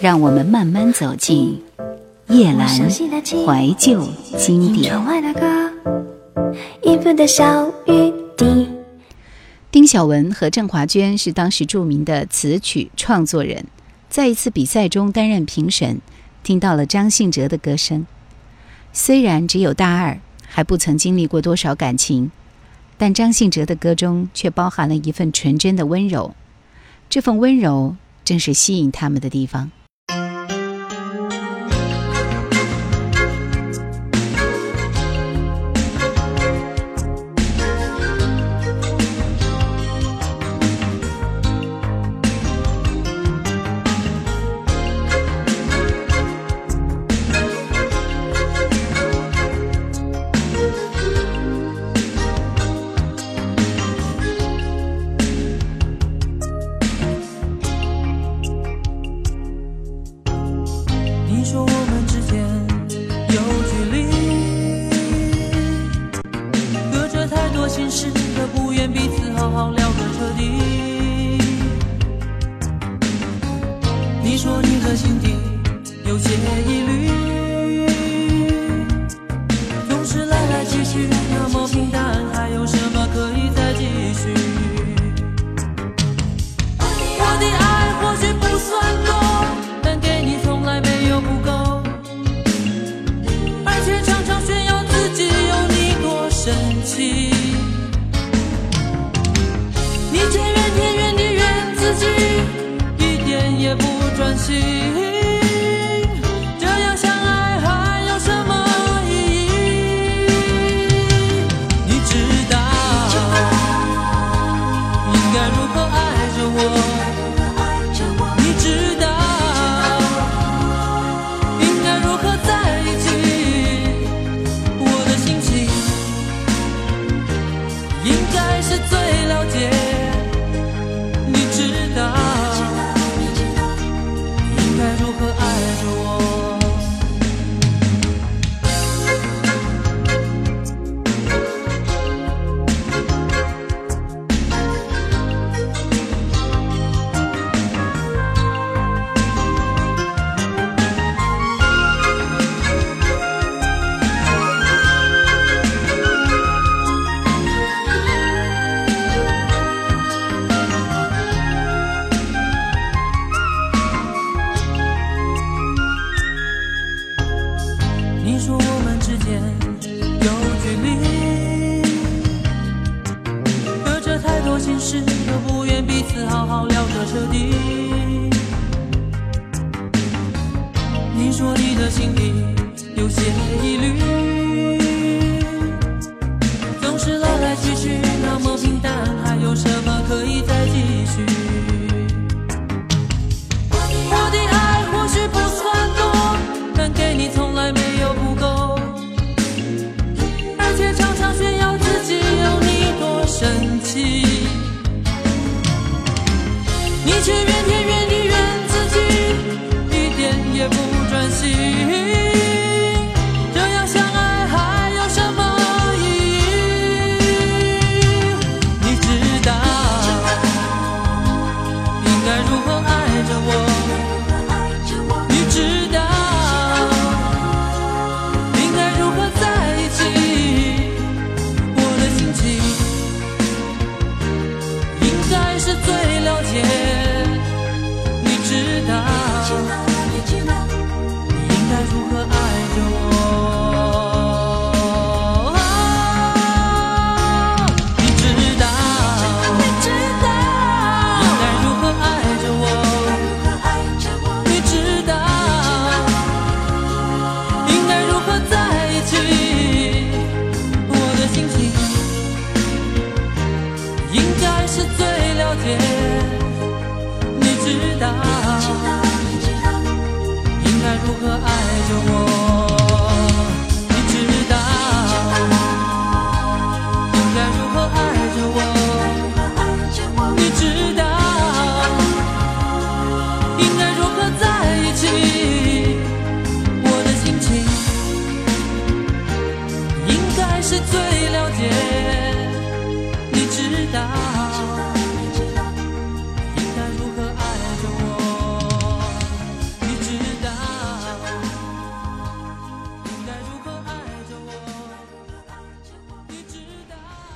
让我们慢慢走进夜阑怀旧经典。丁晓文和郑华娟是当时著名的词曲创作人，在一次比赛中担任评审，听到了张信哲的歌声。虽然只有大二，还不曾经历过多少感情，但张信哲的歌中却包含了一份纯真的温柔。这份温柔，正是吸引他们的地方。see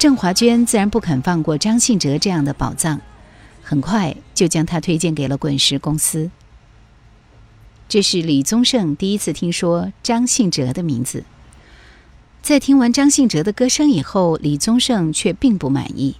郑华娟自然不肯放过张信哲这样的宝藏，很快就将他推荐给了滚石公司。这是李宗盛第一次听说张信哲的名字。在听完张信哲的歌声以后，李宗盛却并不满意。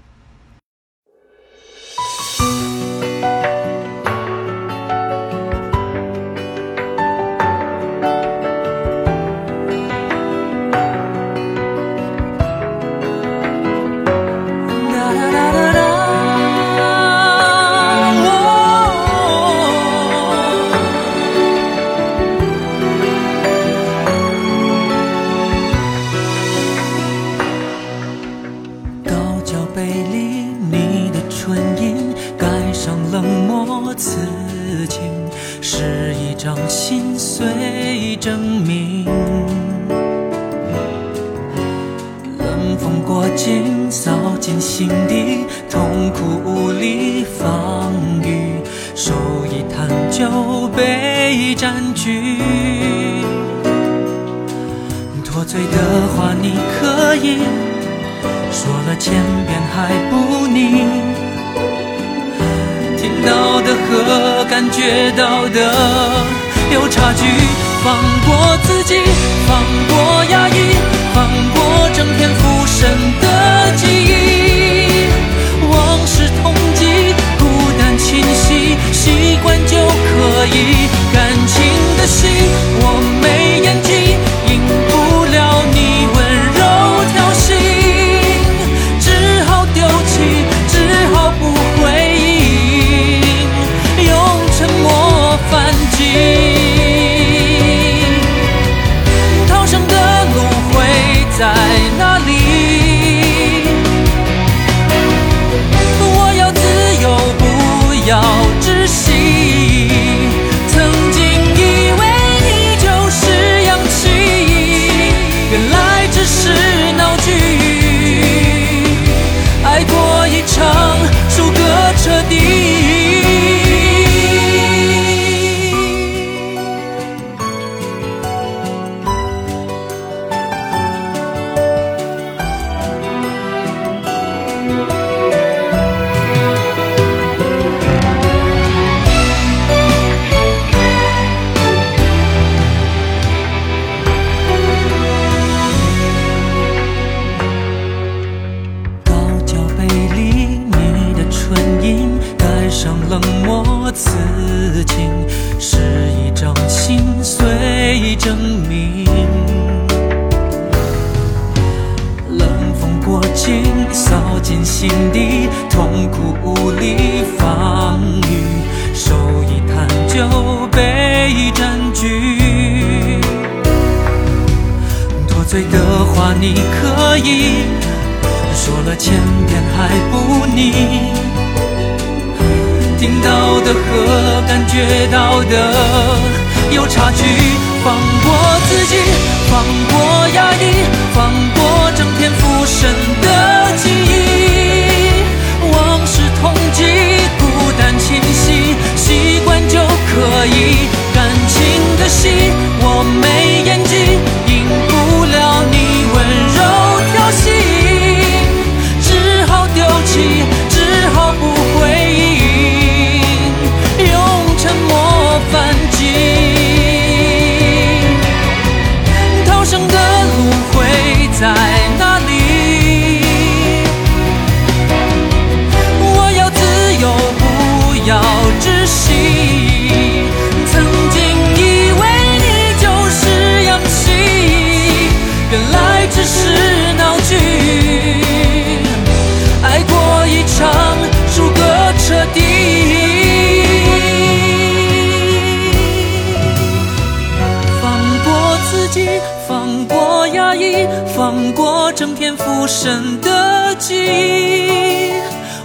痛过境，扫进心底，痛苦无力防御，手一摊就被占据。脱罪的话你可以说了千遍还不腻，听到的和感觉到的有差距，放过自己，放过压抑，放过整片。深的记忆。往事痛击，孤单侵袭，习惯就可以。感情的心，躲进心底，痛苦无力防御，手一摊就被占据。多嘴的话你可以说了千遍还不腻，听到的和感觉到的有差距，放过自己，放过压抑，放过整天浮生的记。可以感情的戏我没演压抑，放过整天浮生的记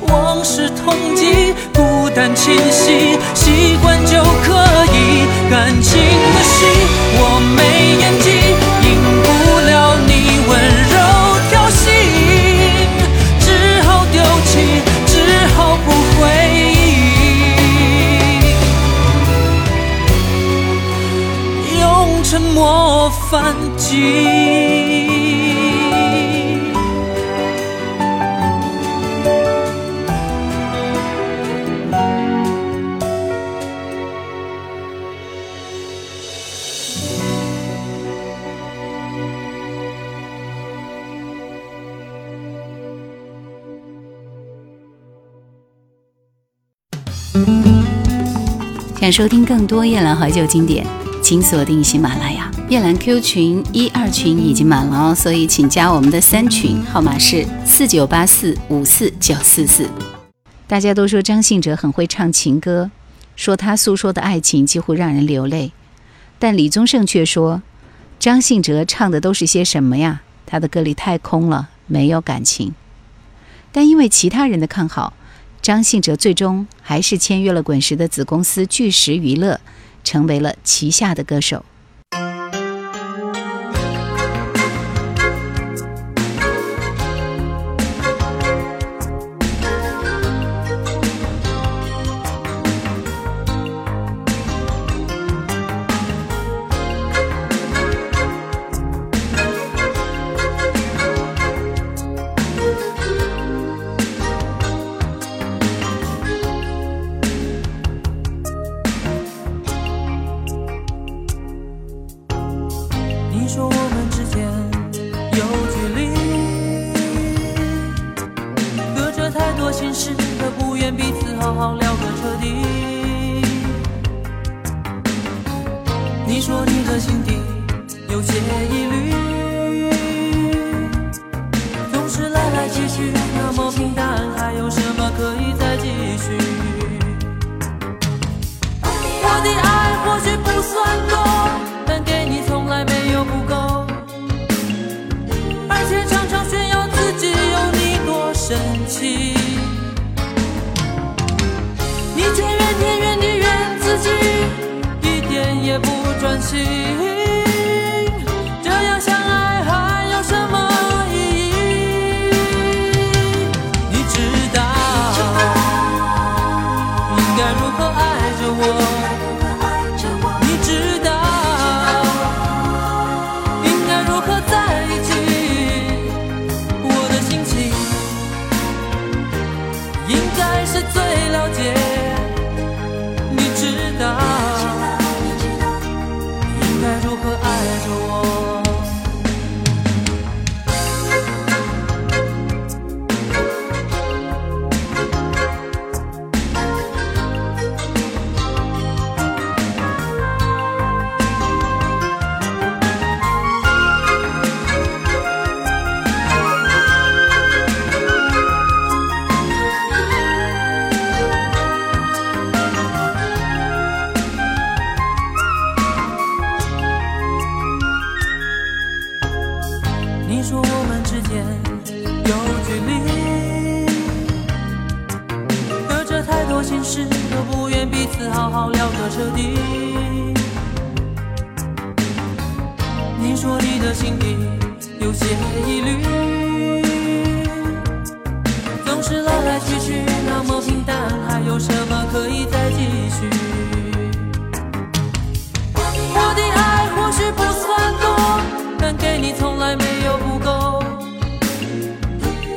往事痛击，孤单侵袭，习惯就可以。感情的戏，我没演技，赢不了你温柔挑衅，只好丢弃，只好不回应，用沉默反击。收听更多夜兰怀旧经典，请锁定喜马拉雅。夜兰 Q 群一二群已经满了哦，所以请加我们的三群，号码是四九八四五四九四四。大家都说张信哲很会唱情歌，说他诉说的爱情几乎让人流泪，但李宗盛却说，张信哲唱的都是些什么呀？他的歌里太空了，没有感情。但因为其他人的看好。张信哲最终还是签约了滚石的子公司巨石娱乐，成为了旗下的歌手。说我们之间有距离隔着太多心事都不愿彼此好好聊个彻底你说你的心底有些疑虑 to 也一律总是来来去去那么平淡还有什么可以再继续？我的爱或许不算多但给你从来没有不够。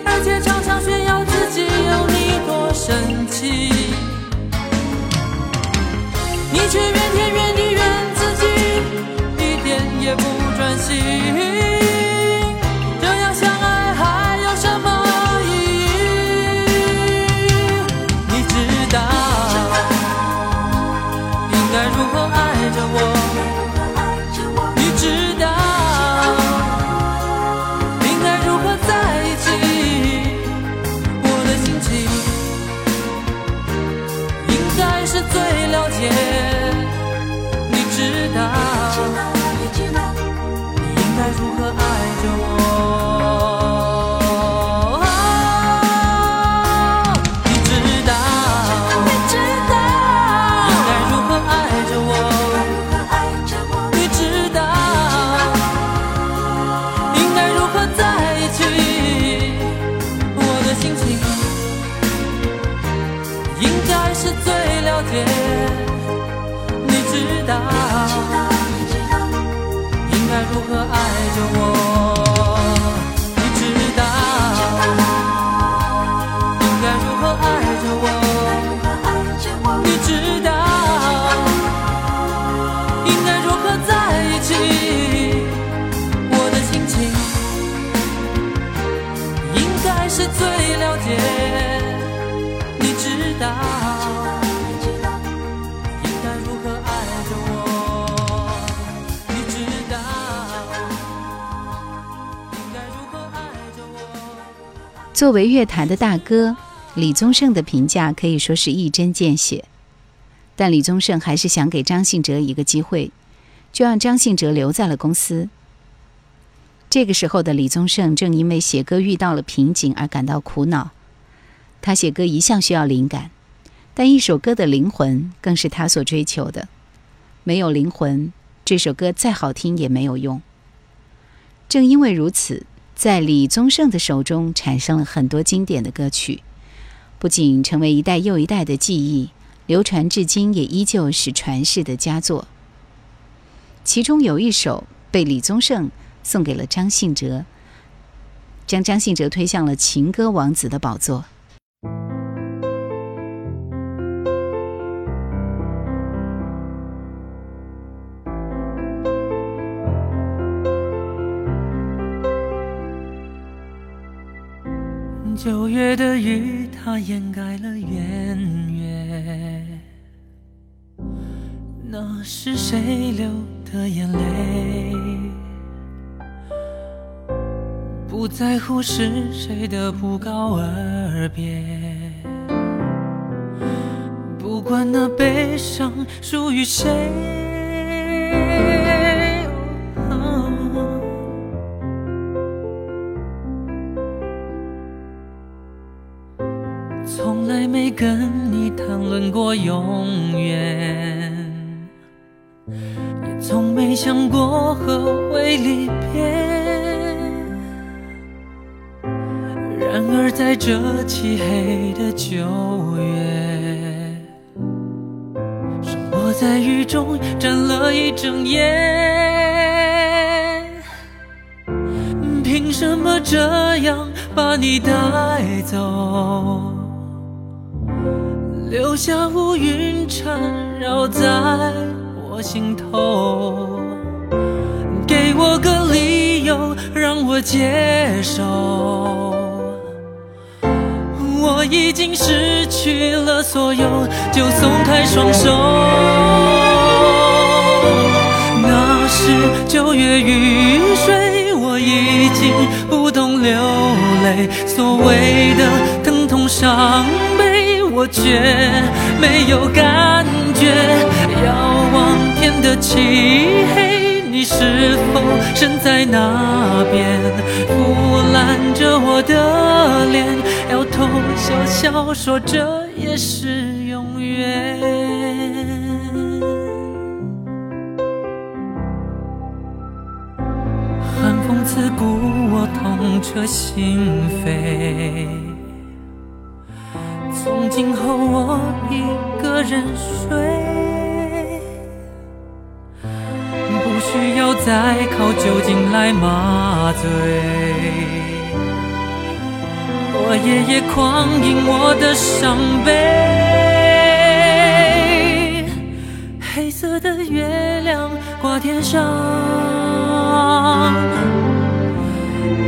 而且常常炫耀自己有你多神奇。你却怨天怨地怨自己一点也不专心。最了解你知道应该如何爱着我？作为乐坛的大哥，李宗盛的评价可以说是一针见血。但李宗盛还是想给张信哲一个机会，就让张信哲留在了公司。这个时候的李宗盛正因为写歌遇到了瓶颈而感到苦恼。他写歌一向需要灵感，但一首歌的灵魂更是他所追求的。没有灵魂，这首歌再好听也没有用。正因为如此，在李宗盛的手中产生了很多经典的歌曲，不仅成为一代又一代的记忆，流传至今也依旧是传世的佳作。其中有一首被李宗盛。送给了张信哲，将张信哲推向了情歌王子的宝座。九月的雨，它掩盖了圆月，那是谁流的眼泪？不在乎是谁的不告而别，不管那悲伤属于谁。这漆黑的九月，生活在雨中站了一整夜。凭什么这样把你带走，留下乌云缠绕在我心头？给我个理由，让我接受。我已经失去了所有，就松开双手。那是九月雨水，我已经不懂流泪。所谓的疼痛伤悲，我却没有感觉。遥望天的漆黑，你是否身在那边，腐烂着我的脸？笑笑说：“这也是永远。”寒风刺骨，我痛彻心扉。从今后我一个人睡，不需要再靠酒精来麻醉。我夜夜狂饮我的伤悲，黑色的月亮挂天上，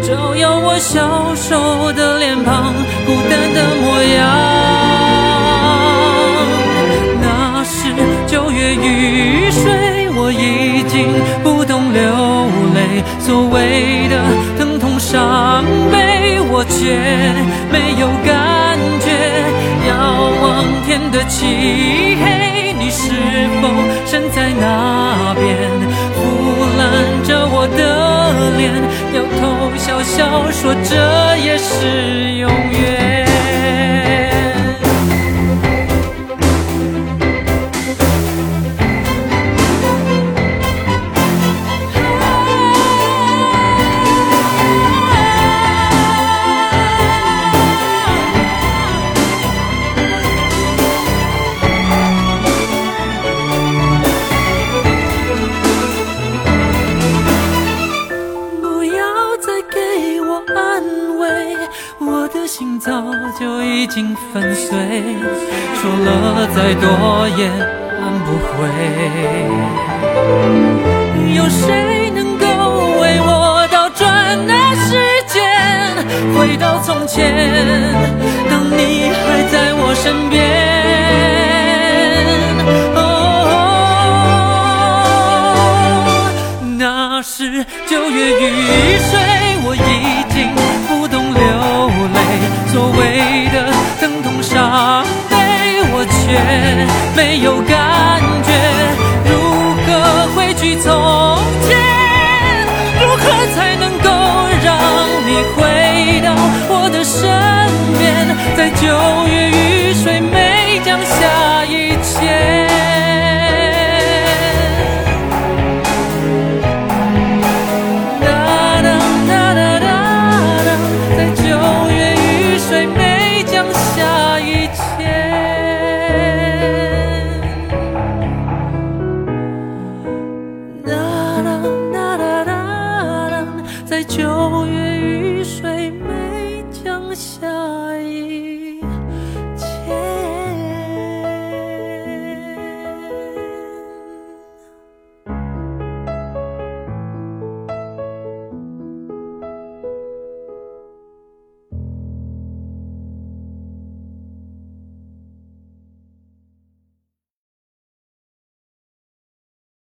照耀我消瘦的脸庞，孤单的模样。那是九月雨水，我已经不懂流泪，所谓的。我却没有感觉，遥望天的漆黑，你是否身在那边？腐烂着我的脸，摇头笑笑说这也是永远。